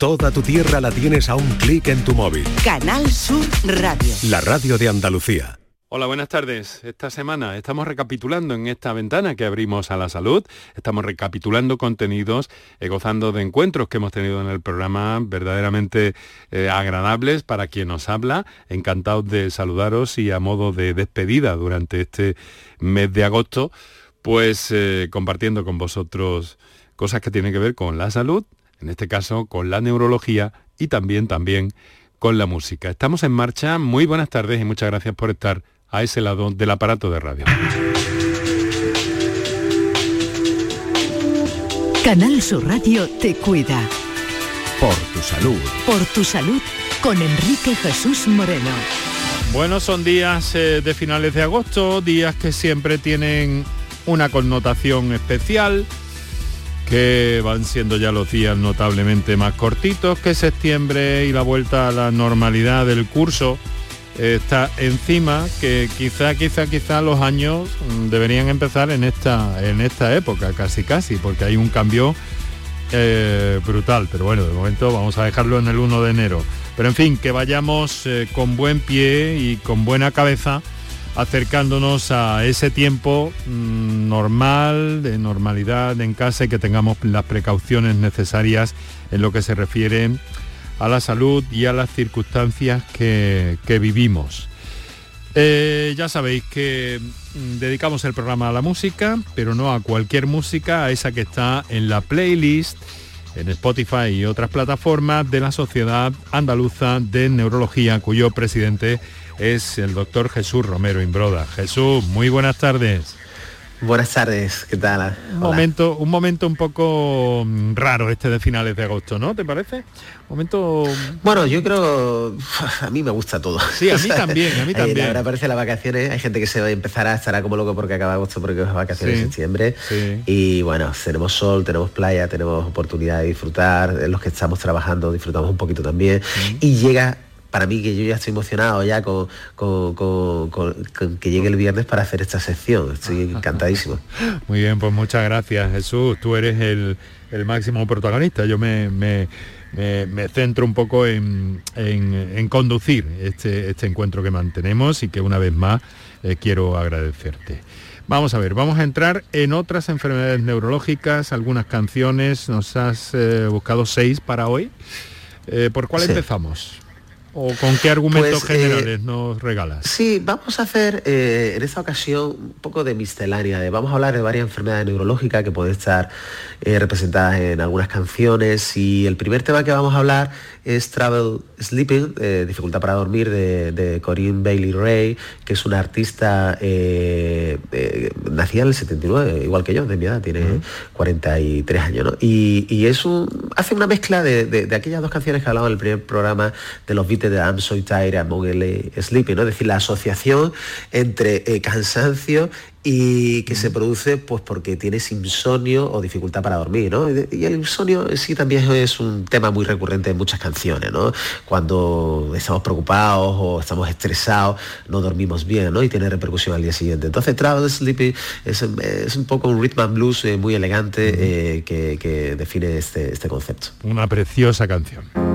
Toda tu tierra la tienes a un clic en tu móvil. Canal Sur Radio. La radio de Andalucía. Hola, buenas tardes. Esta semana estamos recapitulando en esta ventana que abrimos a la salud, estamos recapitulando contenidos, eh, gozando de encuentros que hemos tenido en el programa verdaderamente eh, agradables para quien nos habla. Encantados de saludaros y a modo de despedida durante este mes de agosto, pues eh, compartiendo con vosotros cosas que tienen que ver con la salud, en este caso con la neurología y también, también con la música. Estamos en marcha, muy buenas tardes y muchas gracias por estar a ese lado del aparato de radio. Canal Sur Radio te cuida. Por tu salud. Por tu salud con Enrique Jesús Moreno. Bueno, son días eh, de finales de agosto, días que siempre tienen una connotación especial, que van siendo ya los días notablemente más cortitos que septiembre y la vuelta a la normalidad del curso está encima que quizá, quizá, quizá los años mm, deberían empezar en esta, en esta época, casi casi, porque hay un cambio eh, brutal. Pero bueno, de momento vamos a dejarlo en el 1 de enero. Pero en fin, que vayamos eh, con buen pie y con buena cabeza acercándonos a ese tiempo mm, normal, de normalidad en casa y que tengamos las precauciones necesarias en lo que se refiere a la salud y a las circunstancias que, vivimos. Eh, ya sabéis que mm, dedicamos el programa a la música, pero no a cualquier música, a esa que está en la playlist, en Spotify y otras plataformas de la Sociedad Andaluza de Neurología, cuyo presidente es el doctor Jesús Romero Imbroda. Jesús, muy buenas tardes. Buenas tardes, ¿qué tal? Un momento, un momento un poco mm, raro este de finales de agosto, ¿no? ¿Te parece? momento. Bueno, yo creo. A mí me gusta todo. Sí, a mí también, a mí también. Ahora aparece las vacaciones, hay gente que se va a empezar a estará como loco porque acaba agosto porque es vacaciones en septiembre. Y bueno, tenemos sol, tenemos playa, tenemos oportunidad de disfrutar. Los que estamos trabajando disfrutamos un poquito también. Y llega para mí que yo ya estoy emocionado ya con, que llegue el viernes para hacer esta sección. Estoy encantadísimo. Muy bien, pues muchas gracias Jesús. Tú eres el, máximo protagonista. Yo me, centro un poco en, conducir este, este, encuentro que mantenemos y que una vez más eh, quiero agradecerte. Vamos a ver, vamos a entrar en otras enfermedades neurológicas, algunas canciones, nos has eh, buscado seis para hoy. Eh, ¿Por cuál empezamos? ¿O con qué argumentos pues, eh, generales nos regalas? Sí, vamos a hacer eh, en esta ocasión un poco de miscelánea. De, vamos a hablar de varias enfermedades neurológicas que pueden estar eh, representadas en algunas canciones. Y el primer tema que vamos a hablar es Travel Sleeping, dificultad para dormir, de, Corinne Bailey Ray, que es una artista nacida en el 79, igual que yo, de mi edad, tiene 43 años. ¿no? Y, es hace una mezcla de, aquellas dos canciones que hablaba en el primer programa de los Beatles de I'm so tired, I'm sleeping, ¿no? Es decir, la asociación entre eh, cansancio y que se produce pues porque tienes insomnio o dificultad para dormir, ¿no? Y el insomnio sí también es un tema muy recurrente en muchas canciones, ¿no? Cuando estamos preocupados o estamos estresados, no dormimos bien, ¿no? Y tiene repercusión al día siguiente. Entonces Travel Sleeping es, un poco un rhythm and blues eh, muy elegante eh, que, que, define este, este concepto. Una preciosa canción.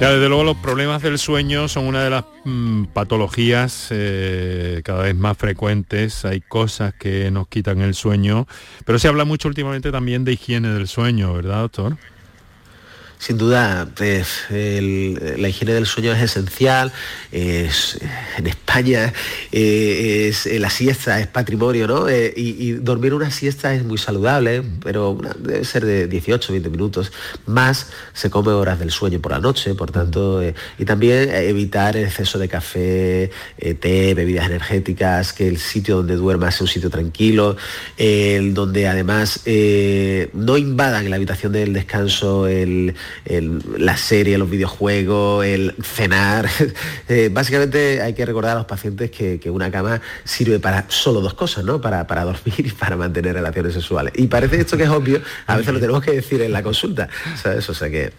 Ya, desde luego los problemas del sueño son una de las mm, patologías eh, cada vez más frecuentes. Hay cosas que nos quitan el sueño, pero se habla mucho últimamente también de higiene del sueño, ¿verdad, doctor? Sin duda, la higiene del sueño es esencial. en España eh, es, la siesta es patrimonio, ¿no? Eh, y, dormir una siesta es muy saludable, pero debe ser de 18, 20 minutos. Más se come horas del sueño por la noche, por tanto, eh, y también evitar el exceso de café, té, bebidas energéticas, que el sitio donde duermas sea un sitio tranquilo, donde además no invadan la habitación del descanso el la serie, los videojuegos, el cenar. Eh, básicamente hay que recordar a los pacientes que, una cama sirve para solo dos cosas, ¿no? Para, para dormir y para mantener relaciones sexuales. Y parece esto que es obvio, a veces lo tenemos que decir en la consulta, ¿sabes? O sea que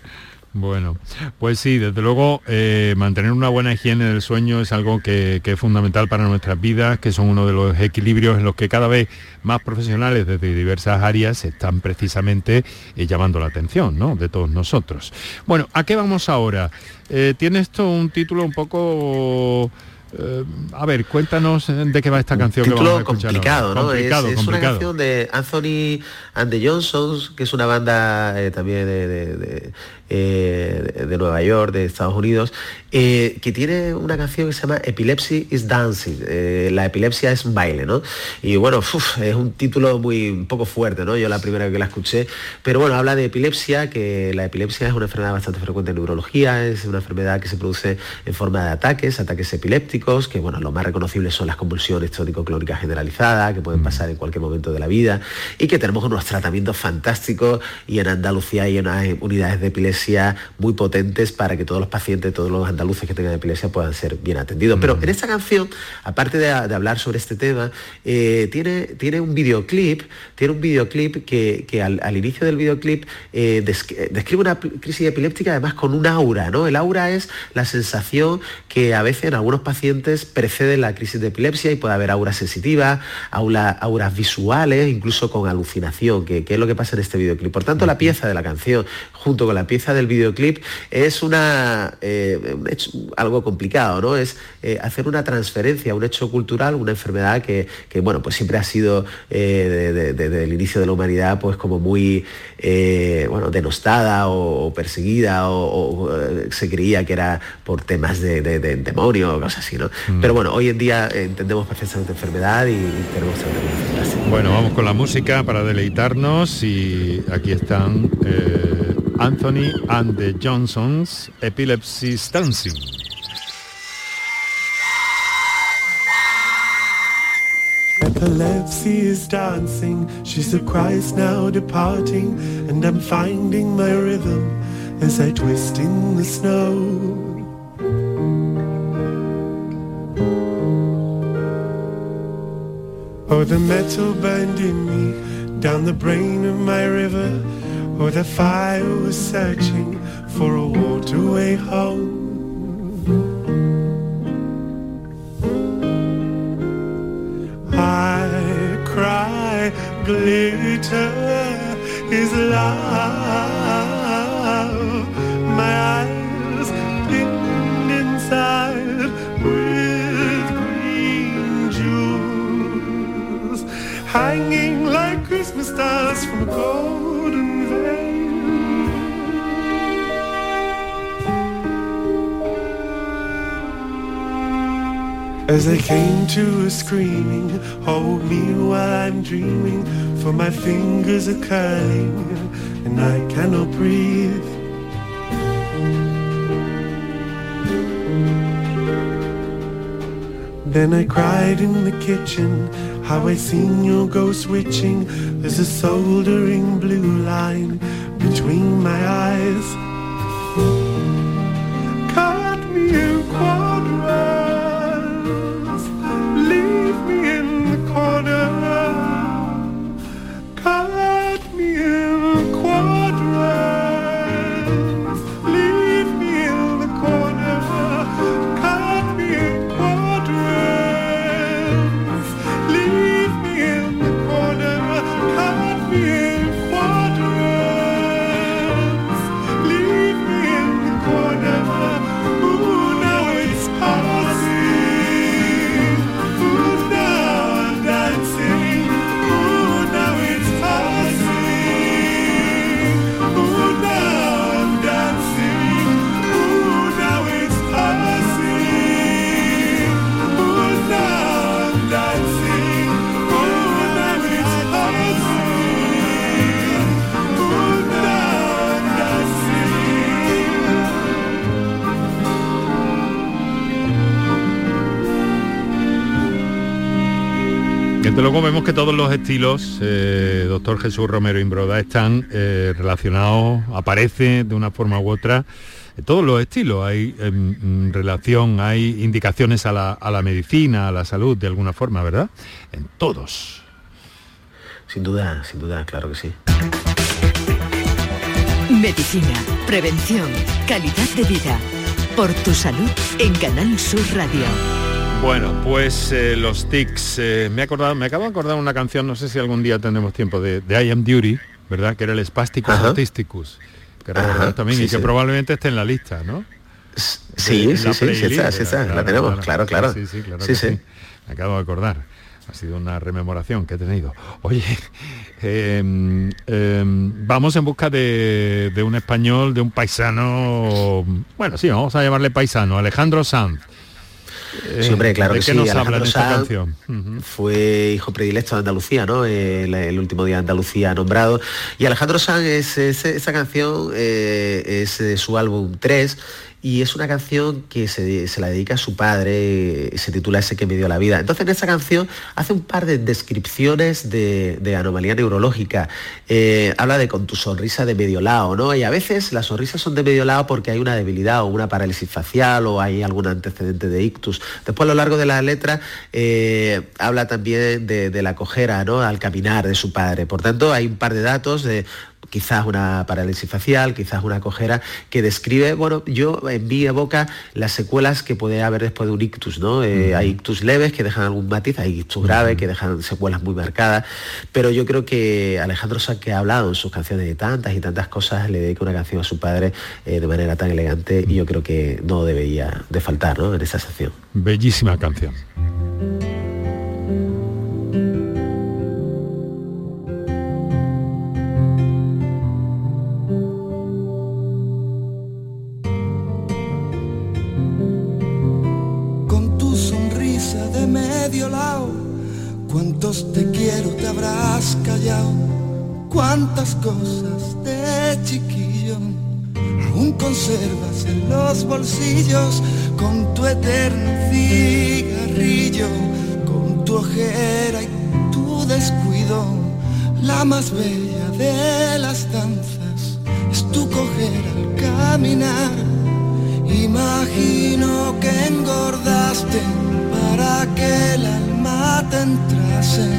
bueno, pues sí, desde luego eh, mantener una buena higiene del sueño es algo que, es fundamental para nuestras vidas, que son uno de los equilibrios en los que cada vez más profesionales desde diversas áreas están precisamente eh, llamando la atención ¿no? de todos nosotros. Bueno, ¿a qué vamos ahora? Eh, tiene esto un título un poco eh, a ver, cuéntanos de qué va esta canción. que vamos a complicado, ¿no? es, una canción de Anthony and the Johnsons, que es una banda eh, también de, eh, de, Nueva York, de Estados Unidos, que tiene una canción que se llama Epilepsy is Dancing. la epilepsia es un baile, ¿no? Y bueno, es un título muy un poco fuerte, ¿no? Yo la primera vez que la escuché, pero bueno, habla de epilepsia, que la epilepsia es una enfermedad bastante frecuente en neurología, es una enfermedad que se produce en forma de ataques, ataques epilépticos que bueno, lo más reconocibles son las convulsiones tónico-clónicas generalizadas, que pueden mm. pasar en cualquier momento de la vida, y que tenemos unos tratamientos fantásticos y en Andalucía hay unas unidades de epilepsia muy potentes para que todos los pacientes, todos los andaluces que tengan epilepsia puedan ser bien atendidos. Pero mm. en esta canción, aparte de, hablar sobre este tema, eh, tiene, tiene un videoclip, tiene un videoclip que, al, inicio del videoclip eh, describe una crisis epiléptica además con un aura, ¿no? El aura es la sensación que a veces en algunos pacientes precede la crisis de epilepsia y puede haber auras sensitivas, auras visuales, incluso con alucinación, que, es lo que pasa en este videoclip. Por tanto, la pieza de la canción junto con la pieza del videoclip es una, eh, algo complicado, ¿no? Es eh, hacer una transferencia, un hecho cultural, una enfermedad que, bueno, pues siempre ha sido eh, desde el inicio de la humanidad pues como muy bueno, denostada o, perseguida o, se creía que era por temas de, demonio o cosas así. Mm. Pero bueno, hoy en día entendemos perfectamente enfermedad y, tenemos que Bueno, vamos con la música para deleitarnos y aquí están eh, Anthony and the Johnsons, Epilepsy Dancing. Epilepsy is dancing, she's a Christ now departing, and I'm finding my rhythm as I twist in the snow. Oh, the metal burned in me down the brain of my river Or the fire was searching for a waterway home. I cry, glitter is love. My eyes pinned inside with green jewels, hanging like Christmas stars from a As I came to a screaming, hold me while I'm dreaming, for my fingers are curling and I cannot breathe. Then I cried in the kitchen how I seen your ghost switching. There's a soldering blue line between my eyes. Luego vemos que todos los estilos, eh, doctor Jesús Romero Imbroda, están eh, relacionados, aparece de una forma u otra, todos los estilos, hay em, relación, hay indicaciones a la, a la medicina, a la salud, de alguna forma, ¿verdad? En todos. Sin duda, sin duda, claro que sí. Medicina, prevención, calidad de vida. Por tu salud en Canal Sur Radio. Bueno, pues eh, los tics. eh, me, he acordado, me acabo de acordar una canción, no sé si algún día tendremos tiempo, de, de I Am Duty, ¿verdad? Que era el Spasticus Ajá. Autisticus. Que Ajá, también sí, y que sí. probablemente esté en la lista, ¿no? Sí, De- sí, sí, sí está, sí está, la tenemos, claro, claro. Sí, sí, claro Sí, que sí. sí. Me acabo de acordar. Ha sido una rememoración que he tenido. Oye, em, em, vamos en busca de, de un español, de un paisano, bueno, sí, vamos a llamarle paisano, Alejandro Sanz. Eh, Sí, hombre, claro ¿De que qué sí, nos habla en Alejandro esta? Ujú. Fue hijo predilecto de Andalucía, ¿no? El, el último día de Andalucía nombrado. Y Alejandro Sanz, es, es- esa canción eh, es su álbum 3 y es una canción que se, se la dedica a su padre, eh, se titula Ese que me dio la vida. Entonces en esa canción hace un par de descripciones de, de anomalía neurológica. Eh, habla de con tu sonrisa de medio lado, ¿no? Y a veces las sonrisas son de medio lado porque hay una debilidad o una parálisis facial o hay algún antecedente de ictus. Después a lo largo de la letra eh, habla también de, de la cojera, ¿no? Al caminar de su padre. Por tanto, hay un par de datos de quizás una parálisis facial, quizás una cojera, que describe, bueno, yo en mi boca las secuelas que puede haber después de un ictus, ¿no? Eh, Hay ictus leves que dejan algún matiz, hay ictus graves que dejan secuelas muy marcadas, pero yo creo que Alejandro Sanz, que ha hablado en sus canciones de tantas y tantas cosas, le dedica una canción a su padre eh, de manera tan elegante y yo creo que no debería de faltar, ¿no? En esa sección. Bellísima canción. Cuántos te quiero te habrás callado, cuántas cosas de chiquillo aún conservas en los bolsillos con tu eterno cigarrillo, con tu ojera y tu descuido. La más bella de las danzas es tu coger al caminar. Imagino que engordaste que el alma te entrase.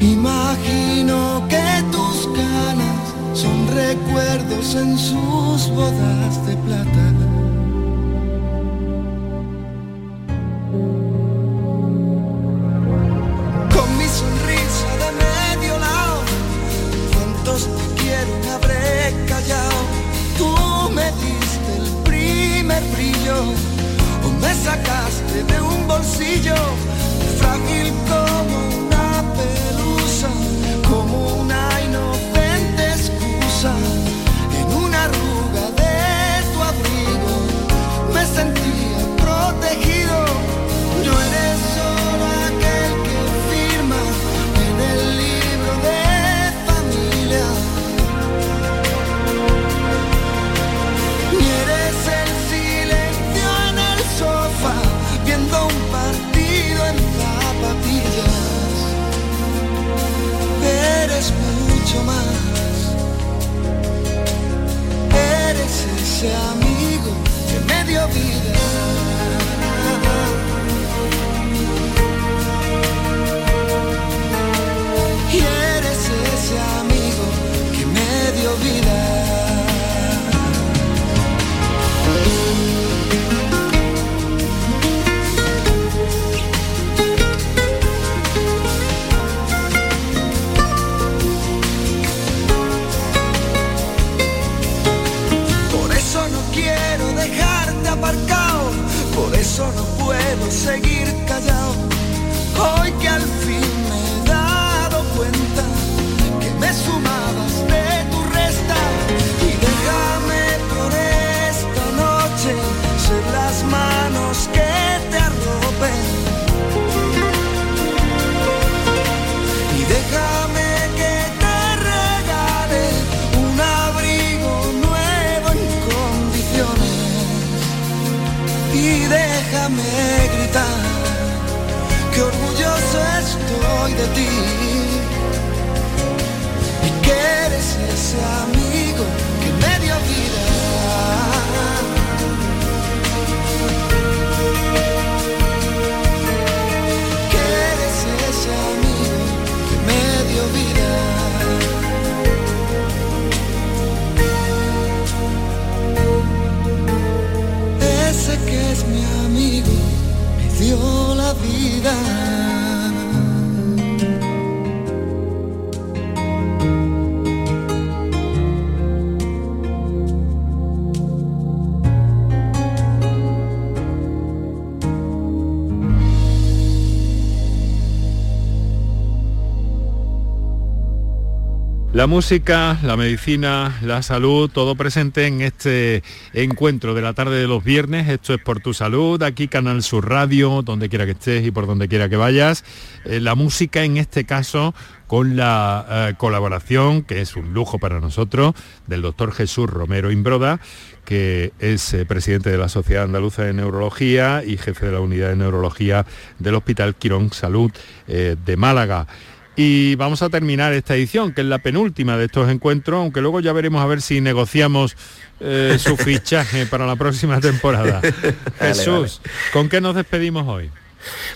Imagino que tus canas son recuerdos en sus bodas de plata. La música, la medicina, la salud, todo presente en este encuentro de la tarde de los viernes. Esto es por tu salud, aquí Canal Sur Radio, donde quiera que estés y por donde quiera que vayas. Eh, la música en este caso con la eh, colaboración, que es un lujo para nosotros, del doctor Jesús Romero Imbroda, que es eh, presidente de la Sociedad Andaluza de Neurología y jefe de la unidad de neurología del Hospital Quirón Salud de Málaga. Y vamos a terminar esta edición, que es la penúltima de estos encuentros, aunque luego ya veremos a ver si negociamos eh, su fichaje para la próxima temporada. Jesús, ¿con qué nos despedimos hoy?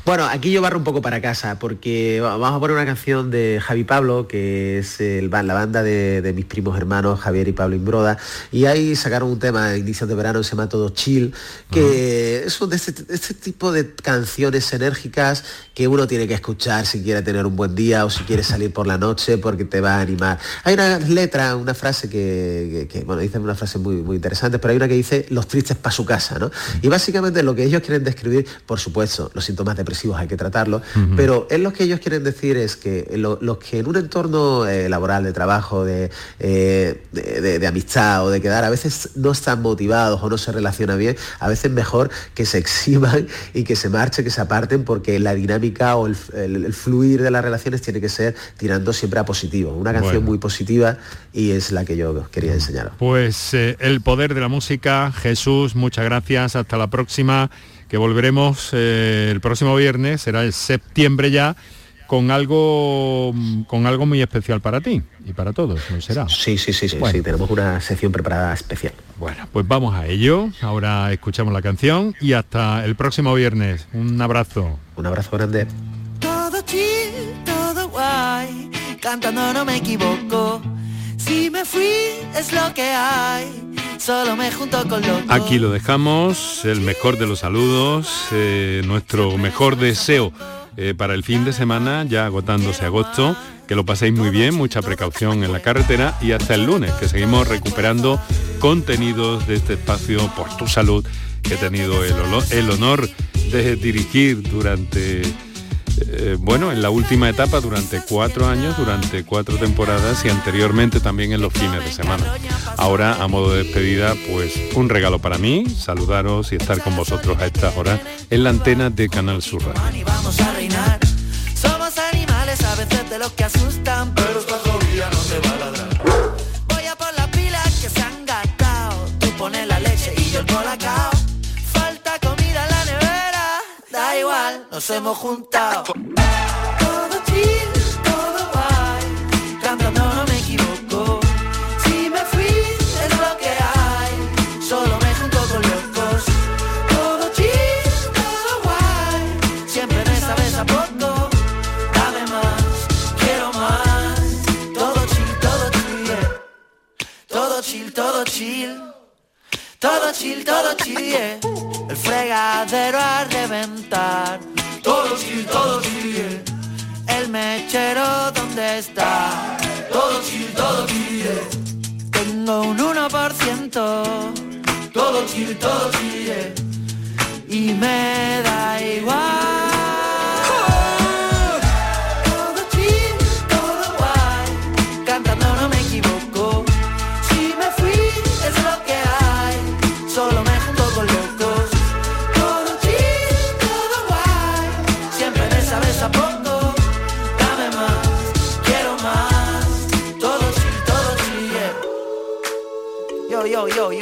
Bueno, aquí yo barro un poco para casa porque va- vamos a poner una canción de Javi Pablo, que es el la banda de, de mis primos hermanos Javier y Pablo Imbroda, y ahí sacaron un tema a inicios de verano se llama Todo Chill, que es un de este, de este tipo de canciones enérgicas que uno tiene que escuchar si quiere tener un buen día o si quiere salir por la noche porque te va a animar. Hay una letra, una frase que, que- que, bueno, dicen una frase muy, muy interesante, pero hay una que dice los tristes para su casa, ¿no? Y básicamente lo que ellos quieren describir, por supuesto, los síntomas depresivos hay que tratarlos, pero es lo que ellos quieren decir es que lo- los que en un entorno eh, laboral, de trabajo, de, eh, de- de- de amistad o de quedar, a veces no están motivados o no se relacionan bien, a veces mejor que se exhiban y que se marchen, que se aparten, porque la dinámica o el, el- el fluir de las relaciones tiene que ser tirando siempre a positivo. Una canción Bueno. muy positiva y es la que yo quería enseñaros. Pues eh, el poder de la música, Jesús, muchas gracias, hasta la próxima, que volveremos eh, el próximo viernes, será el septiembre ya, con algo, con algo muy especial para ti y para todos, ¿no será? Sí, sí, sí, sí, Bueno. sí, tenemos una sección preparada especial. Bueno, pues vamos a ello, ahora escuchamos la canción y hasta el próximo viernes. Un abrazo. Un abrazo grande. Todo chill, todo guay, cantando no me equivoco. Si me fui es lo que hay, solo me junto con los Aquí lo dejamos, el mejor de los saludos, eh, nuestro mejor deseo eh, para el fin de semana, ya agotándose agosto, que lo paséis muy bien, mucha precaución en la carretera y hasta el lunes, que seguimos recuperando contenidos de este espacio por tu salud que he tenido el, honor de dirigir durante eh, bueno, en la última etapa durante cuatro años, durante cuatro temporadas y anteriormente también en los fines de semana. Ahora, a modo de despedida, pues un regalo para mí, saludaros y estar con vosotros a estas horas en la antena de Canal Sur nos hemos juntado. Todo chill, todo guay, cantando no me equivoco. Si me fui es lo que hay, solo me junto con locos. Todo chill, todo guay, siempre me sabes a poco. Dame más, quiero más. Todo chill, todo chill, todo chill, todo chill. Todo chill, todo chill, el fregadero a reventar. Todo chill, todo chill, el mechero dónde está. Todo chill, todo chill, tengo un 1%. Todo chill, todo chill, y me da igual.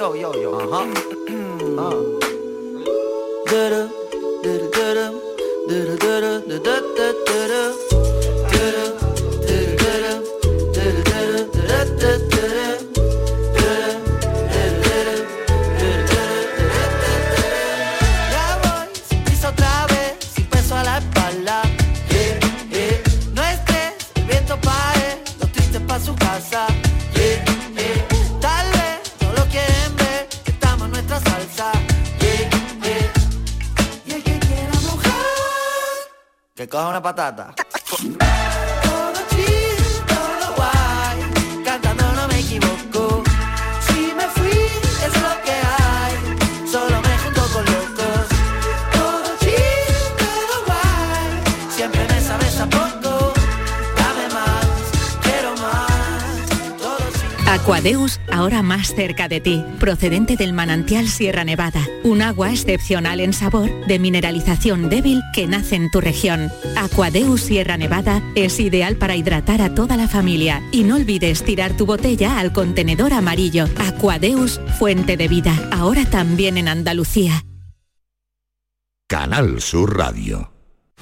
Yo, yo, yo, yo, yo. Ajá. Chill. Aquadeus, ahora más cerca de ti, procedente del manantial Sierra Nevada, un agua excepcional en sabor, de mineralización débil que nace en tu región. Aquadeus Sierra Nevada es ideal para hidratar a toda la familia y no olvides tirar tu botella al contenedor amarillo. Aquadeus, fuente de vida, ahora también en Andalucía. Canal Sur Radio.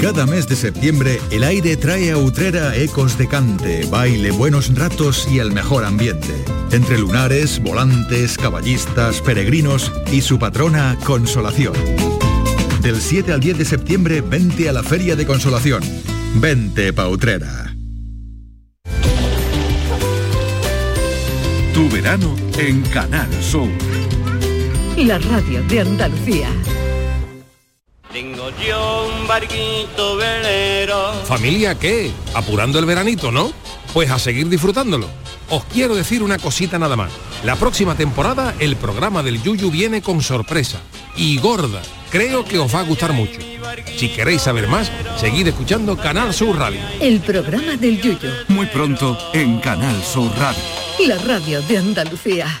Cada mes de septiembre el aire trae a Utrera ecos de cante, baile, buenos ratos y el mejor ambiente. Entre lunares, volantes, caballistas, peregrinos y su patrona Consolación. Del 7 al 10 de septiembre vente a la Feria de Consolación. Vente pa Utrera. Tu verano en Canal Sur. La radio de Andalucía. Tengo yo un barquito velero. ¿Familia qué? Apurando el veranito, ¿no? Pues a seguir disfrutándolo. Os quiero decir una cosita nada más. La próxima temporada el programa del Yuyu viene con sorpresa. Y gorda. Creo que os va a gustar mucho. Si queréis saber más, seguid escuchando Canal Sur Radio. El programa del Yuyo. Muy pronto en Canal Sur Radio. La radio de Andalucía.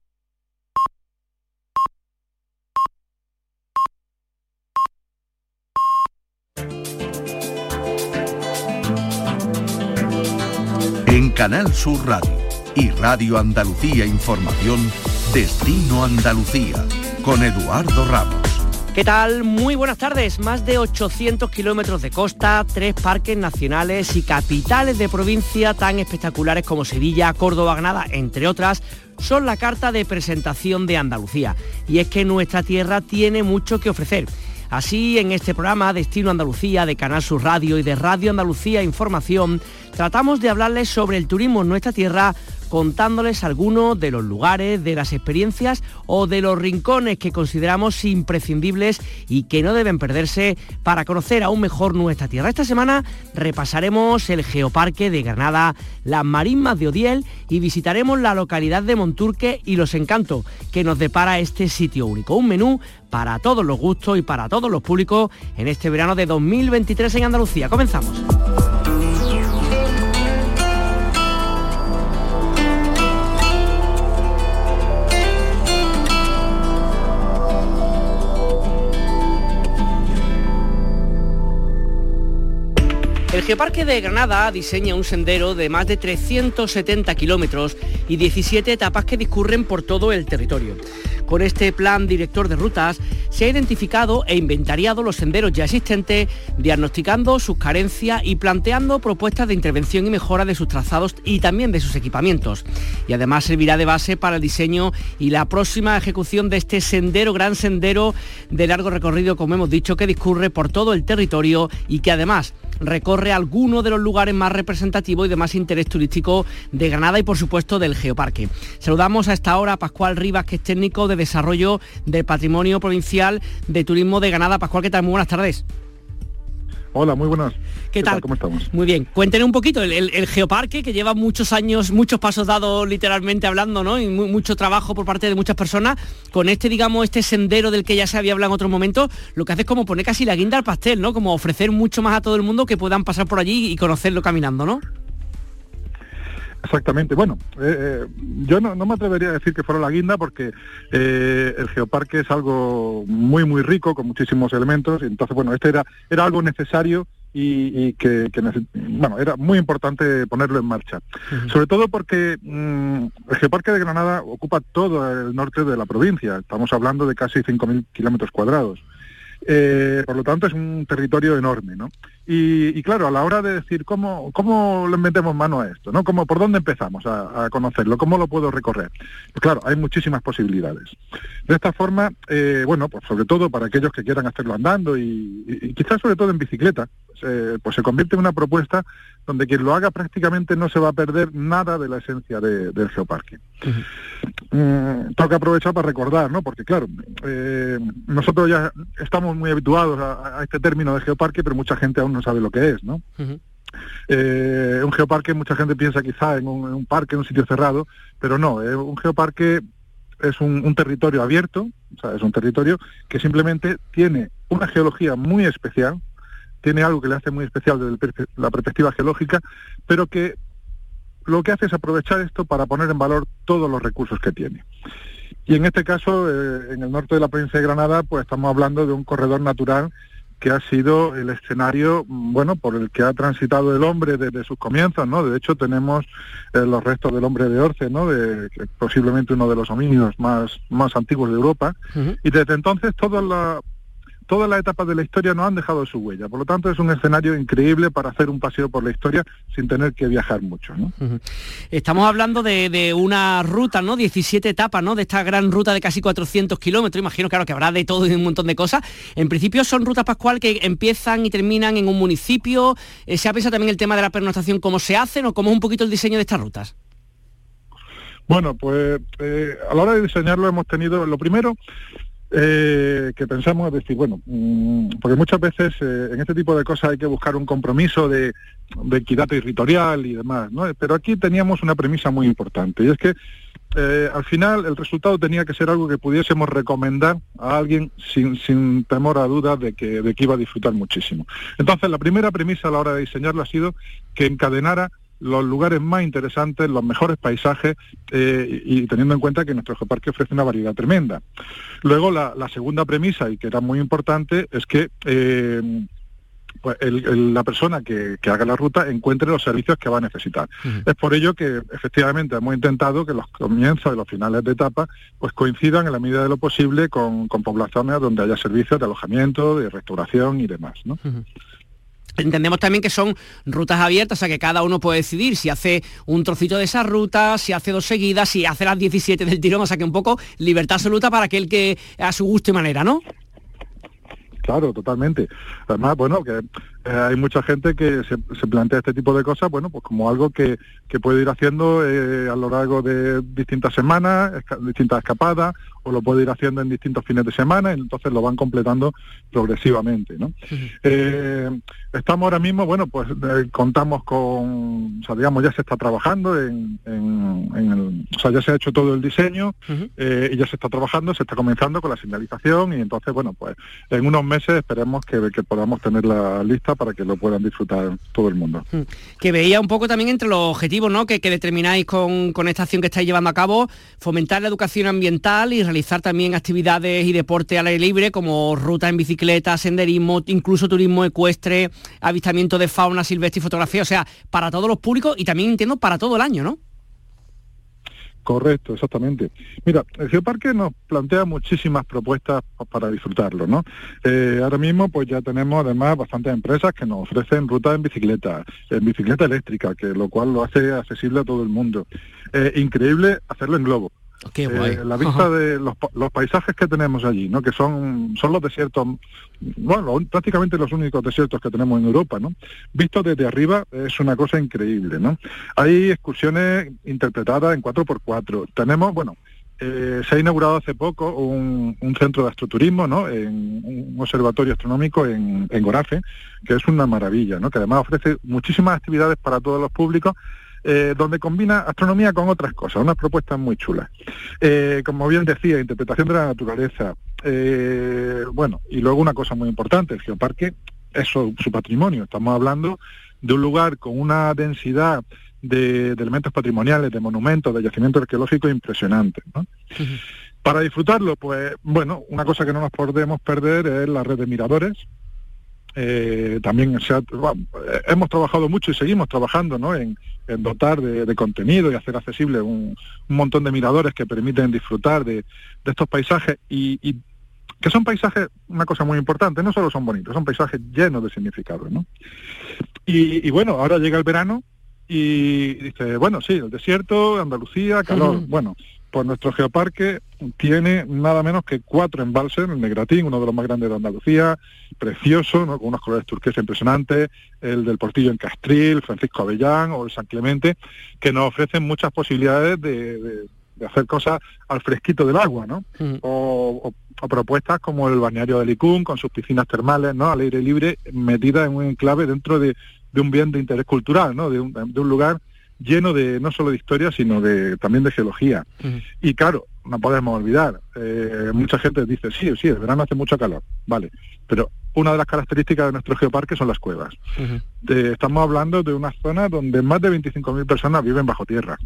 Canal Sur Radio y Radio Andalucía Información, Destino Andalucía, con Eduardo Ramos. ¿Qué tal? Muy buenas tardes. Más de 800 kilómetros de costa, tres parques nacionales y capitales de provincia tan espectaculares como Sevilla, Córdoba, Granada, entre otras, son la carta de presentación de Andalucía. Y es que nuestra tierra tiene mucho que ofrecer. Así, en este programa Destino Andalucía de Canal Sur Radio y de Radio Andalucía Información, tratamos de hablarles sobre el turismo en nuestra tierra contándoles algunos de los lugares, de las experiencias o de los rincones que consideramos imprescindibles y que no deben perderse para conocer aún mejor nuestra tierra. Esta semana repasaremos el Geoparque de Granada, las marismas de Odiel y visitaremos la localidad de Monturque y los encantos que nos depara este sitio único. Un menú para todos los gustos y para todos los públicos en este verano de 2023 en Andalucía. Comenzamos. El Geoparque de Granada diseña un sendero de más de 370 kilómetros y 17 etapas que discurren por todo el territorio. Con este plan director de rutas se ha identificado e inventariado los senderos ya existentes, diagnosticando sus carencias y planteando propuestas de intervención y mejora de sus trazados y también de sus equipamientos. Y además servirá de base para el diseño y la próxima ejecución de este sendero, gran sendero de largo recorrido, como hemos dicho, que discurre por todo el territorio y que además recorre algunos de los lugares más representativos y de más interés turístico de Granada y por supuesto del Geoparque. Saludamos a esta hora a Pascual Rivas, que es técnico de desarrollo del patrimonio provincial de turismo de Granada. Pascual, ¿qué tal? Muy buenas tardes. Hola, muy buenas. ¿Qué, tal? ¿Cómo estamos? Muy bien. Cuéntenos un poquito, el, el- el geoparque que lleva muchos años, muchos pasos dados literalmente hablando, ¿no? Y mu- mucho trabajo por parte de muchas personas, con este, digamos, este sendero del que ya se había hablado en otros momentos, lo que hace es como poner casi la guinda al pastel, ¿no? Como ofrecer mucho más a todo el mundo que puedan pasar por allí y conocerlo caminando, ¿no? Exactamente. Bueno, eh, eh, yo no, no me atrevería a decir que fuera la guinda porque eh, el geoparque es algo muy, muy rico, con muchísimos elementos, y entonces, bueno, este era, era algo necesario y, y que, bueno, era muy importante ponerlo en marcha. Sobre todo porque mm, el Geoparque de Granada ocupa todo el norte de la provincia, estamos hablando de casi 5.000 kilómetros cuadrados. Eh, por lo tanto, es un territorio enorme, ¿no? Y, claro, a la hora de decir cómo, cómo le metemos mano a esto, ¿no? ¿Cómo, ¿Por dónde empezamos a, conocerlo? ¿Cómo lo puedo recorrer? Pues claro, hay muchísimas posibilidades. De esta forma, eh, bueno, pues sobre todo para aquellos que quieran hacerlo andando y, quizás sobre todo en bicicleta, eh, pues se convierte en una propuesta donde quien lo haga prácticamente no se va a perder nada de la esencia de- del geoparque. Mm, tengo que aprovechar para recordar, ¿no? Porque claro, eh, nosotros ya estamos muy habituados a, a este término de geoparque, pero mucha gente aún no sabe lo que es, ¿no? Eh, un geoparque, mucha gente piensa quizá en un, en un parque, en un sitio cerrado, pero no, eh, un geoparque es un, un territorio abierto, o sea, es un territorio que simplemente tiene una geología muy especial, tiene algo que le hace muy especial desde la perspectiva geológica, pero que lo que hace es aprovechar esto para poner en valor todos los recursos que tiene. Y en este caso, eh, en el norte de la provincia de Granada, pues estamos hablando de un corredor natural que ha sido el escenario, mm, bueno, por el que ha transitado el hombre desde sus comienzos, ¿no? De hecho, tenemos eh, los restos del hombre de Orce, ¿no? De, que posiblemente uno de los homínidos más, más antiguos de Europa. Y desde entonces toda la, todas las etapas de la historia nos han dejado su huella. Por lo tanto, es un escenario increíble para hacer un paseo por la historia sin tener que viajar mucho, ¿no? Estamos hablando de, de una ruta, ¿no? 17 etapas, ¿no? De esta gran ruta de casi 400 kilómetros. Imagino, claro, que habrá de todo y un montón de cosas. En principio son rutas, Pascual, que empiezan y terminan en un municipio. Eh, ¿Se ha pensado también el tema de la pernoctación, cómo se hacen o cómo es un poquito el diseño de estas rutas? Bueno, pues eh, a la hora de diseñarlo hemos tenido, lo primero eh, que pensamos es decir, bueno, mm, porque muchas veces eh, en este tipo de cosas hay que buscar un compromiso de, de equidad territorial y demás, ¿no? Pero aquí teníamos una premisa muy importante y es que eh, al final el resultado tenía que ser algo que pudiésemos recomendar a alguien sin, sin temor a dudas de que, de que iba a disfrutar muchísimo. Entonces, la primera premisa a la hora de diseñarlo ha sido que encadenara los lugares más interesantes, los mejores paisajes eh, y, teniendo en cuenta que nuestro geoparque ofrece una variedad tremenda. Luego, la, la segunda premisa, y que era muy importante, es que eh, pues el- el- la persona que, que haga la ruta encuentre los servicios que va a necesitar. Es por ello que efectivamente hemos intentado que los comienzos y los finales de etapa pues coincidan en la medida de lo posible con, con poblaciones donde haya servicios de alojamiento, de restauración y demás. ¿no? Entendemos también que son rutas abiertas, o sea que cada uno puede decidir si hace un trocito de esa ruta, si hace dos seguidas, si hace las 17 del tirón, o sea que un poco libertad absoluta para aquel que a su gusto y manera, ¿no? Claro, totalmente. Además, bueno, que eh, hay mucha gente que se, se plantea este tipo de cosas, bueno, pues como algo que, que puede ir haciendo eh, a lo largo de distintas semanas, esca- distintas escapadas, o lo puede ir haciendo en distintos fines de semana, y entonces lo van completando progresivamente, ¿no? Eh, estamos ahora mismo, bueno, pues eh, contamos con, o sea, digamos, ya se está trabajando en, en- en el, o sea, ya se ha hecho todo el diseño y ya se está trabajando, se está comenzando con la señalización y entonces, bueno, pues en unos meses esperemos que, que podamos tener la lista para que lo puedan disfrutar todo el mundo. Que veía un poco también entre los objetivos ¿no? que, determináis con, con esta acción que estáis llevando a cabo, fomentar la educación ambiental y realizar también actividades y deporte al aire libre como ruta en bicicleta, senderismo, incluso turismo ecuestre, avistamiento de fauna silvestre y fotografía, o sea, para todos los públicos y también entiendo para todo el año, ¿no? Correcto, exactamente. Mira, el Geoparque nos plantea muchísimas propuestas pa- para disfrutarlo, ¿no? Eh, ahora mismo pues ya tenemos además bastantes empresas que nos ofrecen rutas en bicicleta, en bicicleta eléctrica, que lo cual lo hace accesible a todo el mundo. Eh, increíble hacerlo en globo. Qué Eh, la vista de los, pa- los paisajes que tenemos allí, ¿no? Que son, son los desiertos, bueno, prácticamente los únicos desiertos que tenemos en Europa, ¿no? Visto desde arriba es una cosa increíble, ¿no? Hay excursiones interpretadas en 4x4. Tenemos, bueno, eh, se ha inaugurado hace poco un, centro de astroturismo, ¿no? En un observatorio astronómico en, Gorafe, que es una maravilla, ¿no? Que además ofrece muchísimas actividades para todos los públicos. Eh, donde combina astronomía con otras cosas, unas propuestas muy chulas. Eh, como bien decía, interpretación de la naturaleza. bueno, y luego una cosa muy importante, el geoparque es su, su patrimonio. Estamos hablando de un lugar con una densidad de, elementos patrimoniales, de monumentos, de yacimientos arqueológicos impresionantes. Para disfrutarlo, pues bueno, una cosa que no nos podemos perder es la red de miradores. Eh, también hemos trabajado mucho y seguimos trabajando ¿no? en, dotar de, contenido y hacer accesible un, montón de miradores que permiten disfrutar de, estos paisajes y, que son paisajes, una cosa muy importante, no solo son bonitos, son paisajes llenos de significado. ¿no? y bueno, ahora llega el verano y dice, bueno, sí, el desierto, Andalucía, calor. Bueno, pues nuestro geoparque tiene nada menos que cuatro embalses, el Negratín, uno de los más grandes de Andalucía, precioso, ¿no? con unos colores turquesa impresionantes, el del Portillo en Castril, Francisco Avellán o el San Clemente, que nos ofrecen muchas posibilidades de, hacer cosas al fresquito del agua, ¿no? o, propuestas como el balneario de Licún, con sus piscinas termales, ¿no? Al aire libre, metidas en un enclave dentro de de un bien de interés cultural, ¿no? de, un, lugar lleno de no solo de historia, sino de también de geología. Y claro, no podemos olvidar, eh, mucha gente dice, sí, sí, el verano hace mucho calor, vale, pero una de las características de nuestro geoparque son las cuevas. estamos hablando de una zona donde más de 25.000 personas viven bajo tierra.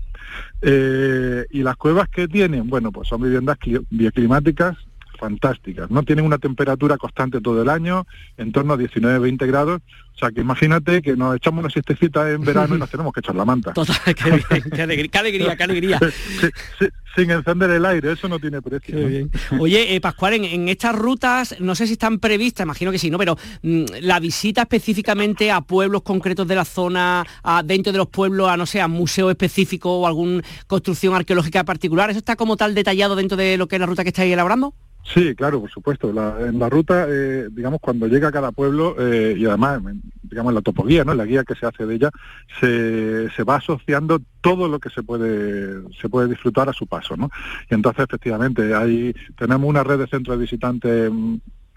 Eh, y las cuevas que tienen, bueno, pues son viviendas bioclimáticas fantásticas. No tienen una temperatura constante todo el año, en torno a 19-20 grados. O sea, que imagínate que nos echamos una siestecita en verano y nos tenemos que echar la manta. Total, qué, alegría, qué alegría, sin encender el aire, eso no tiene precio. Oye, eh, Pascual, en, estas rutas, no sé si están previstas, imagino que sí, ¿no? Pero mm, la visita específicamente a pueblos concretos de la zona, a, dentro de los pueblos, a no sé, a museo específico o alguna construcción arqueológica particular, ¿eso está como tal detallado dentro de lo que es la ruta que estáis elaborando? Sí, claro, por supuesto. en la ruta, eh, digamos, cuando llega a cada pueblo, eh, y además, digamos, en la topoguía, ¿no? En la guía que se hace de ella, se, se, va asociando todo lo que se puede, se puede disfrutar a su paso, ¿no? Y entonces, efectivamente, ahí tenemos una red de centros de visitantes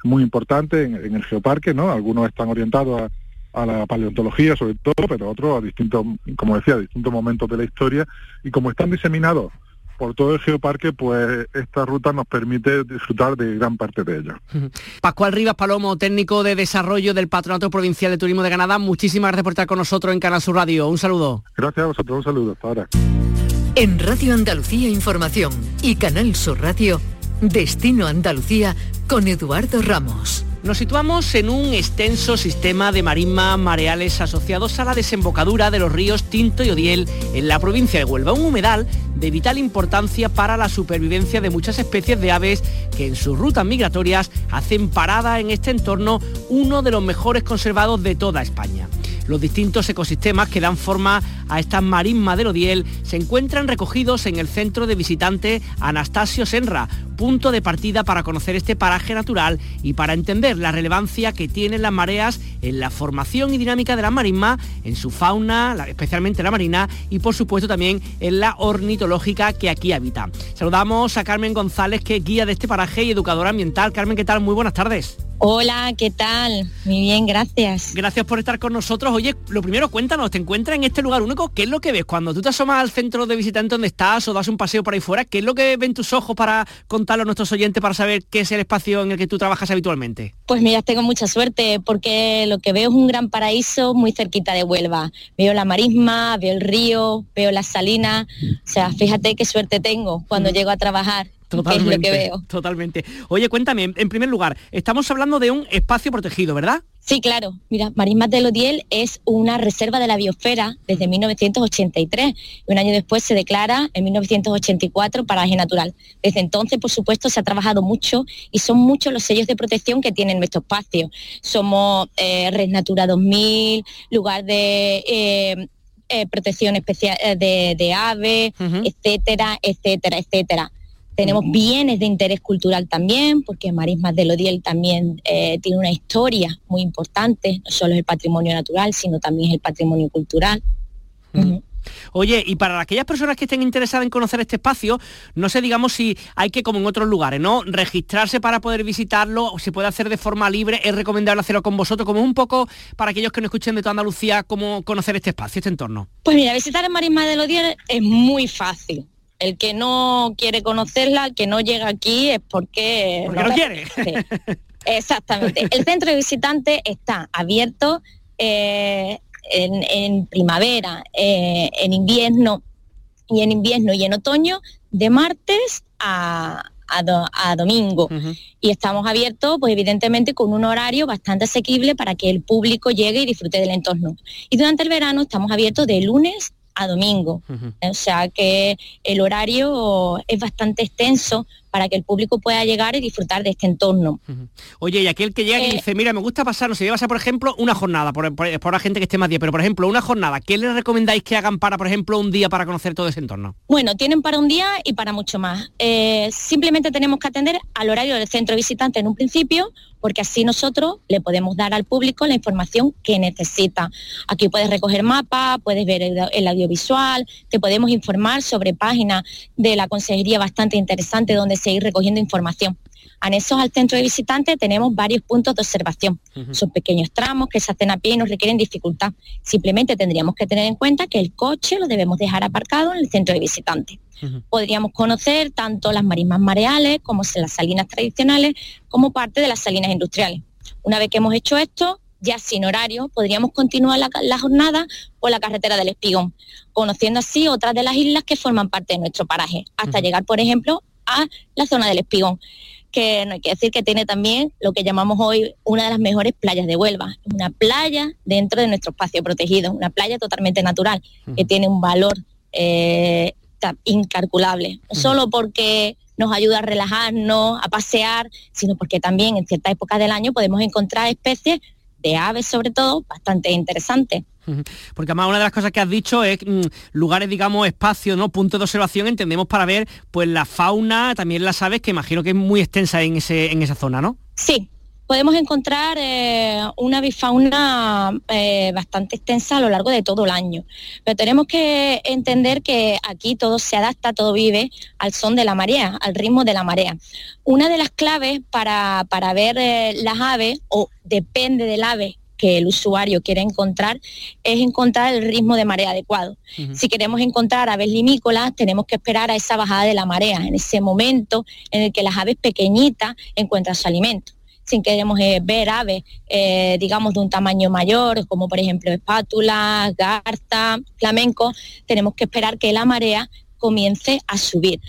muy importante en, en el geoparque, ¿no? Algunos están orientados a, a la paleontología sobre todo, pero otros a distintos, como decía, a distintos momentos de la historia, y como están diseminados por todo el geoparque, pues esta ruta nos permite disfrutar de gran parte de ella. Pascual Rivas Palomo, técnico de desarrollo del Patronato Provincial de Turismo de Granada, muchísimas gracias por estar con nosotros en Canal Sur Radio. Un saludo. Gracias a vosotros, un saludo. Hasta ahora. En Radio Andalucía Información y Canal Sur Radio, Destino Andalucía con Eduardo Ramos. Nos situamos en un extenso sistema de marismas mareales asociados a la desembocadura de los ríos Tinto y Odiel en la provincia de Huelva, un humedal de vital importancia para la supervivencia de muchas especies de aves que en sus rutas migratorias hacen parada en este entorno uno de los mejores conservados de toda España. Los distintos ecosistemas que dan forma a esta marismas del Odiel se encuentran recogidos en el centro de visitantes Anastasio Senra, punto de partida para conocer este paraje natural y para entender la relevancia que tienen las mareas en la formación y dinámica de las marismas, en su fauna, especialmente la marina, y por supuesto también en la ornitológica que aquí habita. Saludamos a Carmen González, que es guía de este paraje y educadora ambiental. Carmen, ¿qué tal? Muy buenas tardes. Hola, ¿qué tal? Muy bien, gracias. Gracias por estar con nosotros. Oye, lo primero, cuéntanos, ¿te encuentras en este lugar único? ¿Qué es lo que ves cuando tú te asomas al centro de visitantes donde estás o das un paseo por ahí fuera? ¿Qué es lo que ven tus ojos para contarlo a nuestros oyentes para saber qué es el espacio en el que tú trabajas habitualmente? Pues mira, tengo mucha suerte porque lo que veo es un gran paraíso muy cerquita de Huelva. Veo la marisma, veo el río, veo las salinas. O sea, fíjate qué suerte tengo cuando mm. llego a trabajar Totalmente, veo. Totalmente. Oye, cuéntame, en primer lugar, estamos hablando de un espacio protegido, ¿verdad? Sí, claro. Mira, Marismas del Odiel es una reserva de la biosfera desde 1983 y un año después se declara en 1984 paraje natural. Desde entonces, por supuesto, se ha trabajado mucho y son muchos los sellos de protección que tienen nuestro espacio. Somos eh, Red Natura 2000, lugar de... Eh, eh, protección especial de, de aves, etcétera, etcétera, etcétera. Tenemos bienes de interés cultural también, porque Marismas del Odiel también eh, tiene una historia muy importante, no solo es el patrimonio natural, sino también es el patrimonio cultural. Oye, y para aquellas personas que estén interesadas en conocer este espacio, no sé, digamos, si hay que, como en otros lugares, ¿no? Registrarse para poder visitarlo, o se puede hacer de forma libre, es recomendable hacerlo con vosotros, como un poco para aquellos que no escuchen de toda Andalucía, cómo conocer este espacio, este entorno. Pues mira, visitar el Marisma de los Días es muy fácil. El que no quiere conocerla, el que no llega aquí es porque... Porque no, quiere. Exactamente. El centro de visitantes está abierto eh, en, primavera, eh, en invierno y en invierno y en otoño de martes a, domingo. Y estamos abiertos, pues evidentemente, con un horario bastante asequible para que el público llegue y disfrute del entorno. Y durante el verano estamos abiertos de lunes a domingo. O sea que el horario es bastante extenso para que el público pueda llegar y disfrutar de este entorno. Oye, y aquel que llega y eh, dice, mira, me gusta pasar, no sé, llevas a, por ejemplo, una jornada, por, la gente que esté más día, pero por ejemplo, una jornada, ¿qué les recomendáis que hagan para, por ejemplo, un día para conocer todo ese entorno? Bueno, tienen para un día y para mucho más. Eh, simplemente tenemos que atender al horario del centro visitante en un principio, porque así nosotros le podemos dar al público la información que necesita. Aquí puedes recoger mapas, puedes ver el, audiovisual, te podemos informar sobre páginas de la consejería bastante interesante donde seguir recogiendo información. Anexos al centro de visitantes tenemos varios puntos de observación. Son pequeños tramos que se hacen a pie y nos requieren dificultad. Simplemente tendríamos que tener en cuenta que el coche lo debemos dejar aparcado en el centro de visitantes. Podríamos conocer tanto las marismas mareales como las salinas tradicionales como parte de las salinas industriales. Una vez que hemos hecho esto, ya sin horario, podríamos continuar la, jornada por la carretera del Espigón, conociendo así otras de las islas que forman parte de nuestro paraje, hasta llegar, por ejemplo, a la zona del Espigón, que no hay que decir que tiene también lo que llamamos hoy una de las mejores playas de Huelva, una playa dentro de nuestro espacio protegido, una playa totalmente natural, que tiene un valor eh, incalculable, no solo porque nos ayuda a relajarnos, a pasear, sino porque también en ciertas épocas del año podemos encontrar especies de aves sobre todo bastante interesantes. Porque además una de las cosas que has dicho es mm, lugares, digamos, espacios, ¿no? Puntos de observación, entendemos para ver pues la fauna, también las aves, que imagino que es muy extensa en, ese, en esa zona, ¿no? Sí, podemos encontrar eh, una bifauna eh, bastante extensa a lo largo de todo el año. Pero tenemos que entender que aquí todo se adapta, todo vive al son de la marea, al ritmo de la marea. Una de las claves para, ver eh, las aves, o depende del ave que el usuario quiere encontrar es encontrar el ritmo de marea adecuado. Si queremos encontrar aves limícolas, tenemos que esperar a esa bajada de la marea, en ese momento en el que las aves pequeñitas encuentran su alimento si queremos eh, ver aves, eh, digamos, de un tamaño mayor, como por ejemplo espátulas, garza, flamenco, tenemos que esperar que la marea comience a subir.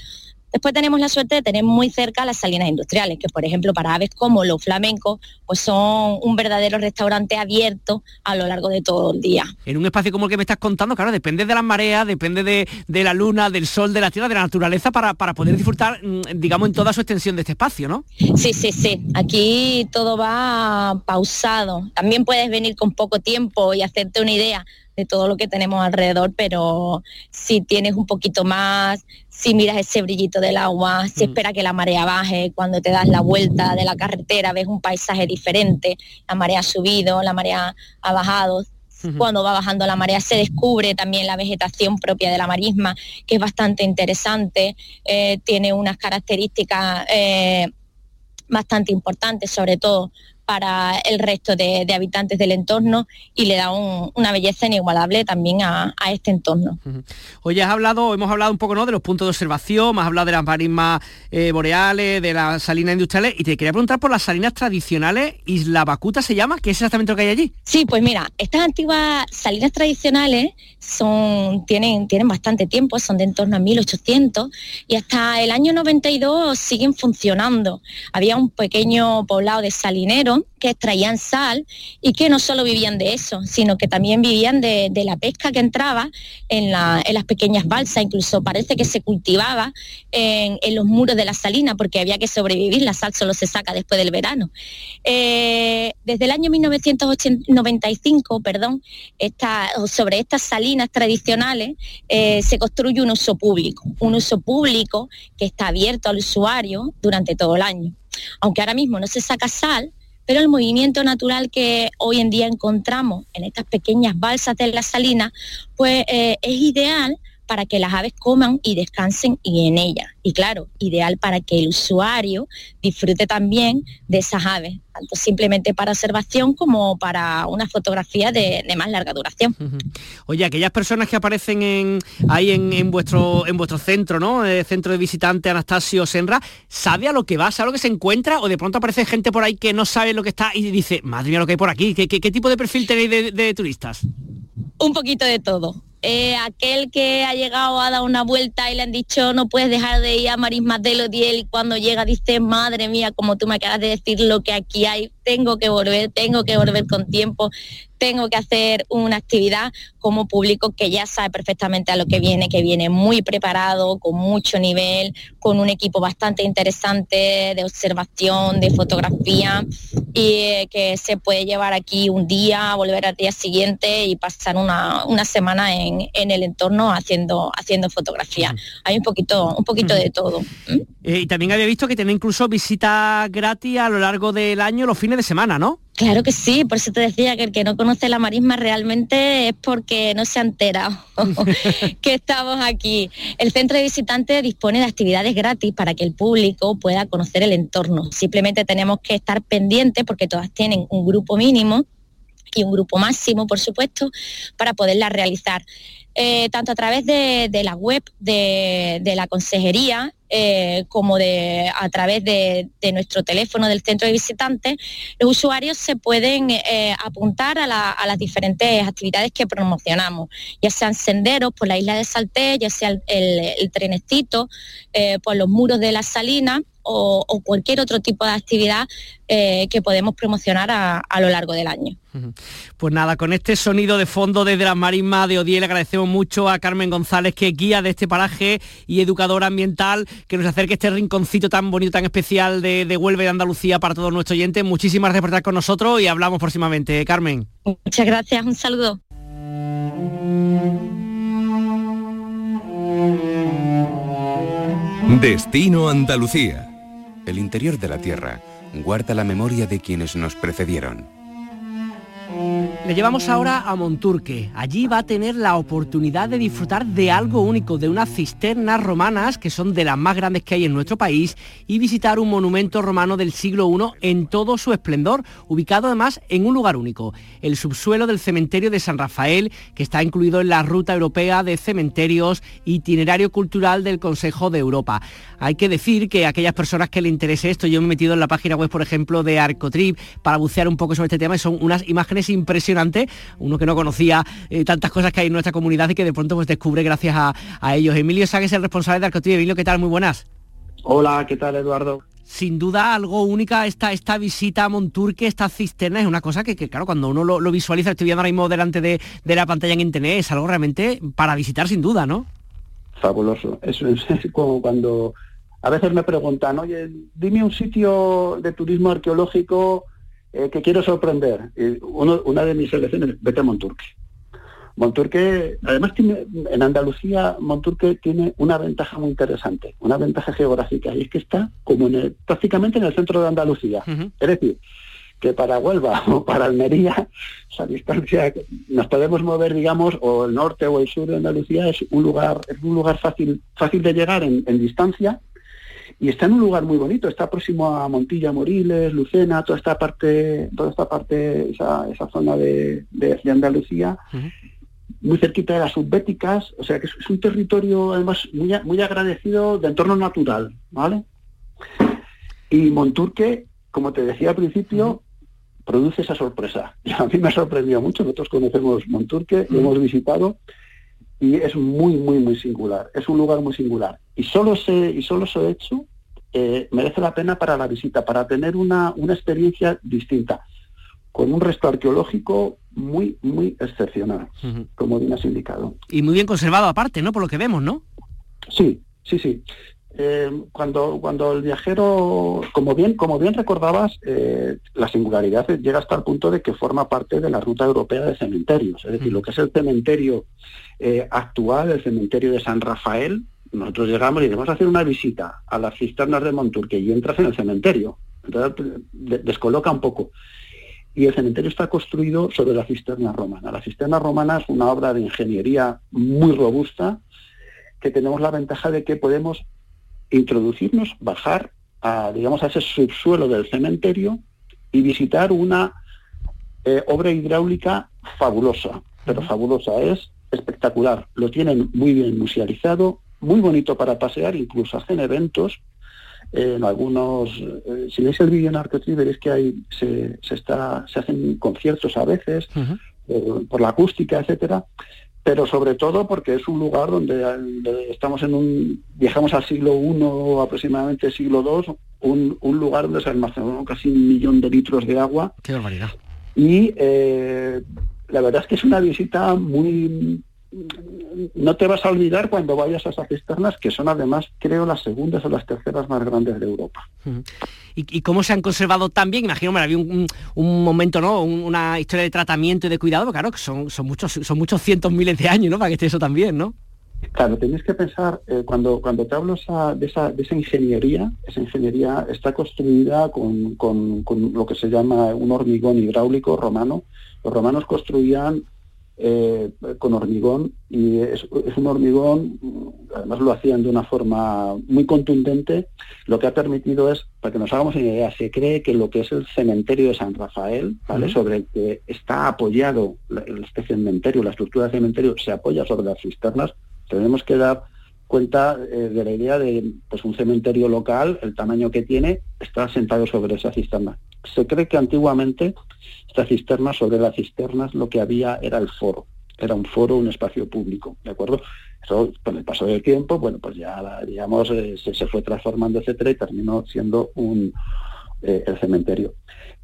Después tenemos la suerte de tener muy cerca las salinas industriales, que por ejemplo para aves como los flamencos, pues son un verdadero restaurante abierto a lo largo de todo el día. En un espacio como el que me estás contando, claro, depende de las mareas, depende de, la luna, del sol, de la tierra, de la naturaleza, para, para poder disfrutar, mm, digamos, en toda su extensión de este espacio, ¿no? Sí, sí, sí. Aquí todo va pausado. También puedes venir con poco tiempo y hacerte una idea de todo lo que tenemos alrededor, pero si tienes un poquito más, si miras ese brillito del agua, si mm. espera que la marea baje, cuando te das la vuelta de la carretera ves un paisaje diferente, la marea ha subido, la marea ha bajado, cuando va bajando la marea se descubre también la vegetación propia de la marisma, que es bastante interesante, eh, tiene unas características eh, bastante importantes, sobre todo para el resto de, habitantes del entorno y le da una belleza inigualable también a, este entorno. Hoy has hablado, hemos hablado un poco ¿no? de los puntos de observación, más hablado de las marismas eh, boreales, de las salinas industriales, y te quería preguntar por las salinas tradicionales, Isla Bacuta se llama, ¿qué es exactamente lo que hay allí? Sí, pues mira, estas antiguas salinas tradicionales son, tienen, tienen bastante tiempo, son de en torno a 1800 y hasta el año 92 siguen funcionando. Había un pequeño poblado de salineros que extraían sal y que no solo vivían de eso, sino que también vivían de, la pesca que entraba en, las pequeñas balsas, incluso parece que se cultivaba en, los muros de la salina porque había que sobrevivir, la sal solo se saca después del verano. Eh, desde el año 1995, perdón, sobre estas salinas tradicionales eh, se construye un uso público, un uso público que está abierto al usuario durante todo el año. Aunque ahora mismo no se saca sal, pero el movimiento natural que hoy en día encontramos en estas pequeñas balsas de la salina, pues eh, es ideal para que las aves coman y descansen y en ellas. Y claro, ideal para que el usuario disfrute también de esas aves, tanto simplemente para observación como para una fotografía de, más larga duración. Oye, aquellas personas que aparecen en, ahí en, vuestro, en vuestro centro, ¿no? El centro de visitante Anastasio Senra, ¿sabe a lo que va? ¿Sabe a lo que se encuentra? ¿O de pronto aparece gente por ahí que no sabe lo que está y dice, madre mía, lo que hay por aquí? ¿Qué, tipo de perfil tenéis de turistas? Un poquito de todo eh, aquel que ha llegado a dar una vuelta y le han dicho no puedes dejar de ir a Marismas de Lodiel y cuando llega dice madre mía como tú me acabas de decir lo que aquí hay tengo que volver tengo que volver con tiempo tengo que hacer una actividad como público que ya sabe perfectamente a lo que viene, que viene muy preparado, con mucho nivel, con un equipo bastante interesante de observación, de fotografía y eh, que se puede llevar aquí un día, volver al día siguiente y pasar una, semana en, el entorno haciendo, haciendo fotografía. Hay un poquito, un poquito de todo. Eh, y también había visto que tiene incluso visitas gratis a lo largo del año, los fines de semana, ¿no? Claro que sí, por eso te decía que el que no conoce la marisma realmente es porque no se ha enterado que estamos aquí. El centro de visitantes dispone de actividades gratis para que el público pueda conocer el entorno. Simplemente tenemos que estar pendientes porque todas tienen un grupo mínimo y un grupo máximo, por supuesto, para poderlas realizar. Eh, tanto a través de, la web de, la consejería eh, como de, a través de, nuestro teléfono del centro de visitantes, los usuarios se pueden eh, apuntar a, las diferentes actividades que promocionamos, ya sean senderos por la isla de Salté, ya sea el, el trenecito, por los muros de la salina o, cualquier otro tipo de actividad eh, que podemos promocionar a, lo largo del año. Pues nada, con este sonido de fondo desde las marismas de Odiel agradecemos mucho a Carmen González, que es guía de este paraje y educadora ambiental, que nos acerque este rinconcito tan bonito, tan especial de, de Huelva y de Andalucía para todos nuestros oyentes. Muchísimas gracias por estar con nosotros y hablamos próximamente. Carmen. Muchas gracias, un saludo. Destino Andalucía el interior de la Tierra guarda la memoria de quienes nos precedieron le llevamos ahora a Monturque. Allí va a tener la oportunidad de disfrutar de algo único, de unas cisternas romanas que son de las más grandes que hay en nuestro país y visitar un monumento romano del siglo I en todo su esplendor, ubicado además en un lugar único, el subsuelo del cementerio de San Rafael, que está incluido en la Ruta Europea de Cementerios Itinerario Cultural del Consejo de Europa. Hay que decir que aquellas personas que le interese esto, yo me he metido en la página web, por ejemplo, de Arcotrip para bucear un poco sobre este tema y son unas imágenes impresionantes, uno que no conocía eh, tantas cosas que hay en nuestra comunidad y que de pronto pues descubre gracias a, ellos. Emilio Ságuez, el responsable de Arcotrip. Emilio, ¿qué tal? Muy buenas. Hola, ¿qué tal Eduardo? sin duda algo única esta, esta visita a Monturque, esta cisterna, es una cosa que, claro, cuando uno lo, visualiza, estoy viendo ahora mismo delante de, de, la pantalla en internet, es algo realmente para visitar sin duda, ¿no? Fabuloso. Eso es como cuando a veces me preguntan, oye, dime un sitio de turismo arqueológico eh, que quiero sorprender. una de mis selecciones, vete a Monturque. Monturque, además tiene, en Andalucía, Monturque tiene una ventaja muy interesante, una ventaja geográfica, y es que está como en prácticamente en el centro de Andalucía. Es decir, que para Huelva o para Almería, esa distancia nos podemos mover, digamos, o el norte o el sur de Andalucía es un lugar, es un lugar fácil, fácil de llegar en distancia y está en un lugar muy bonito, está próximo a Montilla, Moriles, Lucena, toda esta parte, toda esta parte, esa, zona de, Andalucía, muy cerquita de las subbéticas, o sea que es, un territorio además muy, muy agradecido de entorno natural, ¿vale? Y Monturque, como te decía al principio, produce esa sorpresa. Y a mí me ha sorprendido mucho, nosotros conocemos Monturque, lo hemos visitado, y es muy, muy, muy singular. Es un lugar muy singular. Y solo ese, y solo ese hecho eh, merece la pena para la visita, para tener una, una experiencia distinta, con un resto arqueológico muy, muy excepcional, como bien has indicado. Y muy bien conservado aparte, ¿no? Por lo que vemos, ¿no? Sí, sí, sí. Eh, cuando, cuando el viajero, como bien, como bien recordabas, eh, la singularidad llega hasta el punto de que forma parte de la ruta europea de cementerios. Es decir, lo que es el cementerio eh, actual, el cementerio de San Rafael, nosotros llegamos y debemos hacer una visita a las cisternas de Monturque y entras en el cementerio. Entonces, de- descoloca un poco. Y el cementerio está construido sobre la cisterna romana. La cisterna romana es una obra de ingeniería muy robusta que tenemos la ventaja de que podemos introducirnos, bajar a, digamos, a ese subsuelo del cementerio y visitar una eh, obra hidráulica fabulosa, pero fabulosa, es espectacular. Lo tienen muy bien musealizado, muy bonito para pasear, incluso hacen eventos eh, en algunos, eh, si veis el vídeo en Arcotrip veréis que hay, se, se está, se hacen conciertos a veces, por la acústica, etcétera, pero sobre todo porque es un lugar donde, estamos en un, viajamos al siglo I, aproximadamente siglo II, un, un lugar donde se almacenó casi un millón de litros de agua Qué barbaridad. y eh, la verdad es que es una visita muy... No te vas a olvidar cuando vayas a esas cisternas, que son además, creo, las segundas o las terceras más grandes de Europa. ¿Y, y cómo se han conservado tan bien? Imagino, me había un, momento, ¿no? Un- una historia de tratamiento y de cuidado, pero claro, que son, son muchos, son muchos cientos miles de años, ¿no? Para que esté eso también, ¿no? Claro, tenéis que pensar, eh, cuando, cuando te hablo esa- de, esa, de esa ingeniería, esa ingeniería está construida con, con- con lo que se llama un hormigón hidráulico romano. Los romanos construían eh, con hormigón y es, es un hormigón, además lo hacían de una forma muy contundente, lo que ha permitido es, para que nos hagamos una idea, se cree que lo que es el cementerio de San Rafael, ¿vale? Sobre el que está apoyado este cementerio, la estructura del cementerio, se apoya sobre las cisternas, tenemos que dar cuenta eh, de la idea de pues un cementerio local, el tamaño que tiene, está sentado sobre esa cisterna. Se cree que antiguamente esta cisterna, sobre las cisternas, lo que había era el foro. Era un foro, un espacio público, ¿de acuerdo? Eso, con el paso del tiempo, bueno, pues ya, digamos, eh, se, se fue transformando, etcétera, y terminó siendo un, eh, el cementerio.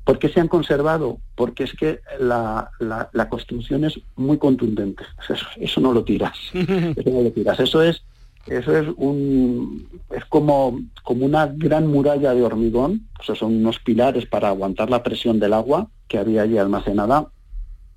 ¿Por qué se han conservado? Porque es que la, la- la construcción es muy contundente. Eso, eso no lo tiras. Eso no lo tiras. Eso es, eso es un es como, como una gran muralla de hormigón. O sea, son unos pilares para aguantar la presión del agua que había allí almacenada.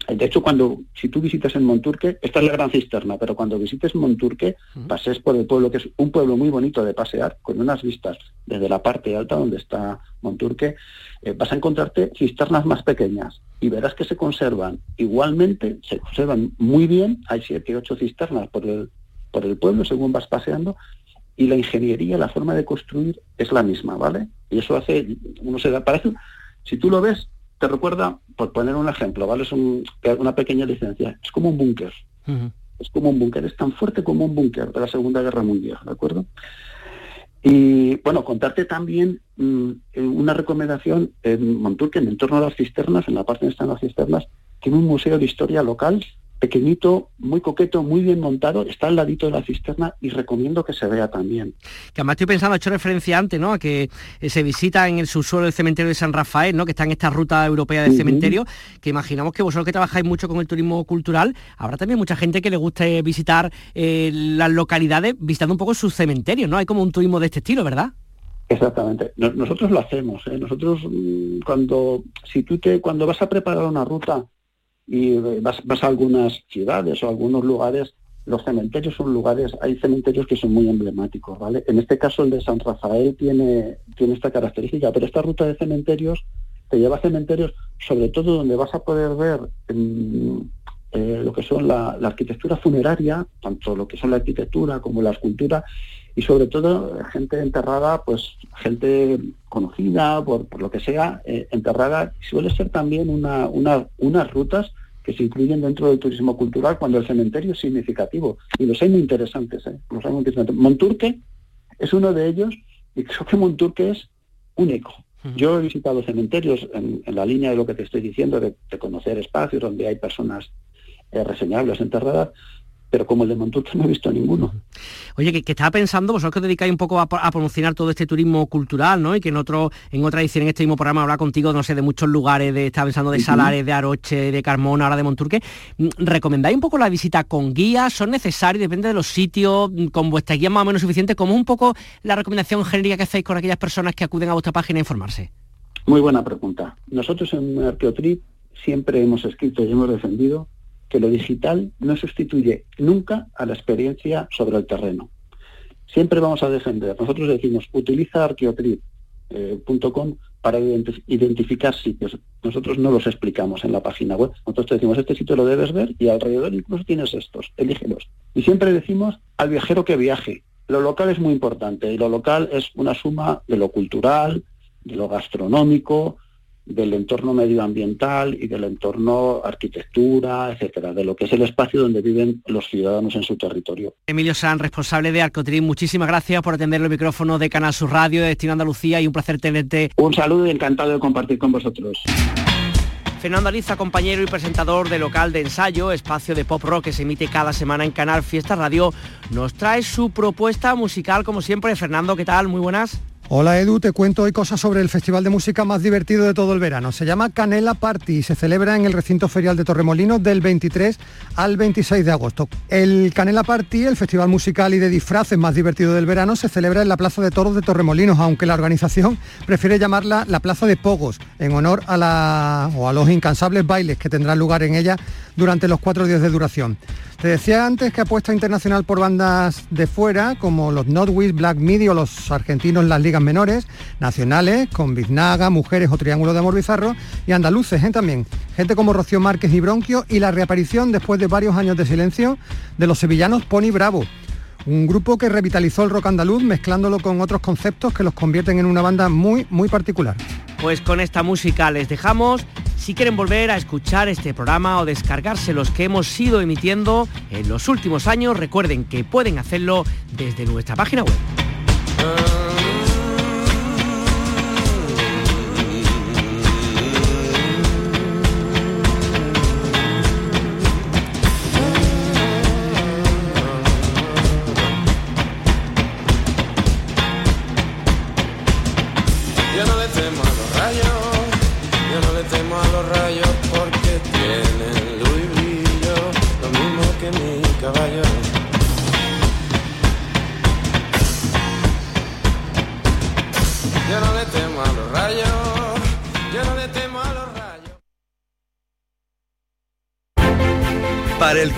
De hecho, cuando si tú visitas en Monturque, esta es la gran cisterna, pero cuando visites Monturque, pases por el pueblo, que es un pueblo muy bonito de pasear, con unas vistas desde la parte alta donde está Monturque, eh, vas a encontrarte cisternas más pequeñas y verás que se conservan igualmente, se conservan muy bien, hay siete, ocho cisternas por el, por el pueblo según vas paseando, y la ingeniería, la forma de construir es la misma, ¿vale? Y eso hace, uno se da, parece, si tú lo ves, te recuerda, por poner un ejemplo, ¿vale? Es un- una pequeña licencia, es como un búnker, es como un búnker, es tan fuerte como un búnker de la Segunda Guerra Mundial, ¿de acuerdo? Y bueno, contarte también mm, una recomendación en Monturque, en el entorno de las cisternas, en la parte donde están las cisternas, tiene un museo de historia local, pequeñito, muy coqueto, muy bien montado, está al ladito de la cisterna y recomiendo que se vea también. Que además estoy pensando, he hecho referencia antes, ¿no? A que eh, se visita en el subsuelo del cementerio de San Rafael, ¿no? Que está en esta ruta europea de Ujú. cementerio, que imaginamos que vosotros que trabajáis mucho con el turismo cultural, habrá también mucha gente que le guste visitar eh, las localidades visitando un poco sus cementerios, ¿no? Hay como un turismo de este estilo, ¿verdad? Exactamente. Nos- nosotros lo hacemos. ¿eh? Nosotros mm, cuando si tú te cuando vas a preparar una ruta y vas, a algunas ciudades o algunos lugares, los cementerios son lugares, hay cementerios que son muy emblemáticos, ¿vale? En este caso el de San Rafael tiene, tiene esta característica, pero esta ruta de cementerios te lleva a cementerios, sobre todo donde vas a poder ver mm, eh, lo que son la, arquitectura funeraria, tanto lo que son la arquitectura como la escultura, y sobre todo gente enterrada, pues gente conocida, por, por lo que sea, eh, enterrada, suele ser también una, una- unas rutas que se incluyen dentro del turismo cultural cuando el cementerio es significativo. Y los hay muy interesantes, ¿eh? los hay muy interesantes. Monturque es uno de ellos, y creo que Monturque es único. Yo he visitado cementerios en, en la línea de lo que te estoy diciendo, de, de conocer espacios donde hay personas eh, reseñables enterradas, pero como el de Monturque no he visto ninguno. Oye, que, que estaba pensando, vosotros que os dedicáis un poco a, a promocionar todo este turismo cultural, ¿no? Y que en otro, en otra edición, en este mismo programa, habla contigo, no sé, de muchos lugares, de, estaba pensando de. Salares, de Aroche, de Carmona, ahora de Monturque. Mm, ¿Recomendáis un poco la visita con guías? ¿Son necesarios? Depende de los sitios, mm, con vuestra guía más o menos suficiente. ¿Cómo es un poco la recomendación genérica que hacéis con aquellas personas que acuden a vuestra página a informarse? Muy buena pregunta. Nosotros en Arqueotrip siempre hemos escrito y hemos defendido que lo digital no sustituye nunca a la experiencia sobre el terreno. Siempre vamos a defender. Nosotros decimos, utiliza Arqueotrip eh, para identificar sitios. Nosotros no los explicamos en la página web. Nosotros decimos, este sitio lo debes ver y alrededor incluso tienes estos, elígelos. Y siempre decimos al viajero que viaje. Lo local es muy importante y lo local es una suma de lo cultural, de lo gastronómico, del entorno medioambiental y del entorno arquitectura, etcétera, de lo que es el espacio donde viven los ciudadanos en su territorio. Emilio San, responsable de Arcotrim, muchísimas gracias por atender el micrófono de Canal Sur Radio, de Destino Andalucía y un placer tenerte. Un saludo y encantado de compartir con vosotros. Fernando Aliza, compañero y presentador de local de ensayo, espacio de pop rock que se emite cada semana en Canal Fiesta Radio, nos trae su propuesta musical como siempre. Fernando, ¿qué tal? Muy buenas. Hola Edu, te cuento hoy cosas sobre el festival de música más divertido de todo el verano. Se llama Canela Party y se celebra en el recinto ferial de Torremolinos del 23 al 26 de agosto. El Canela Party, el festival musical y de disfraces más divertido del verano, se celebra en la Plaza de Toros de Torremolinos, aunque la organización prefiere llamarla la Plaza de Pogos, en honor a, a los incansables bailes que tendrán lugar en ella durante los cuatro días de duración. Te decía antes que apuesta internacional por bandas de fuera, como los Notwish, Black Midi o los argentinos las ligas menores, nacionales, con Biznaga, Mujeres o Triángulo de Amor Bizarro, y andaluces ¿eh? también. Gente como Rocío Márquez y Bronquio, y la reaparición después de varios años de silencio de los sevillanos Pony Bravo un grupo que revitalizó el rock andaluz mezclándolo con otros conceptos que los convierten en una banda muy, muy particular. Pues con esta música les dejamos. Si quieren volver a escuchar este programa o descargarse los que hemos ido emitiendo en los últimos años, recuerden que pueden hacerlo desde nuestra página web.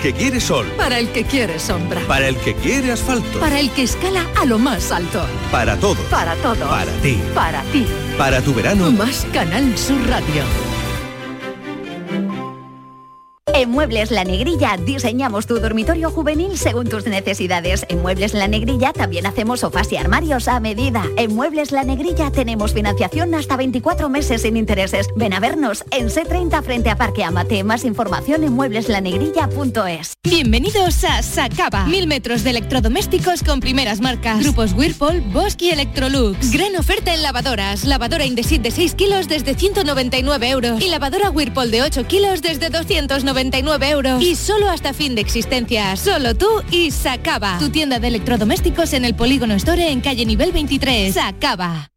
Que quiere sol. Para el que quiere sombra. Para el que quiere asfalto. Para el que escala a lo más alto. Para todo. Para todo. Para ti. Para ti. Para tu verano. Más Canal Sur Radio. En Muebles La Negrilla diseñamos tu dormitorio juvenil según tus necesidades. En Muebles La Negrilla también hacemos sofás y armarios a medida. En Muebles La Negrilla tenemos financiación hasta 24 meses sin intereses. Ven a vernos en C30 frente a Parque Amate. Más información en muebleslanegrilla.es. Bienvenidos a Sacaba. Mil metros de electrodomésticos con primeras marcas. Grupos Whirlpool, Bosch y Electrolux. Gran oferta en lavadoras. Lavadora Indesit de 6 kilos desde 199 euros. Y lavadora Whirlpool de 8 kilos desde 299 euros. Y solo hasta fin de existencia. Solo tú y Sacaba. Tu tienda de electrodomésticos en el Polígono Store en calle nivel 23. Sacaba.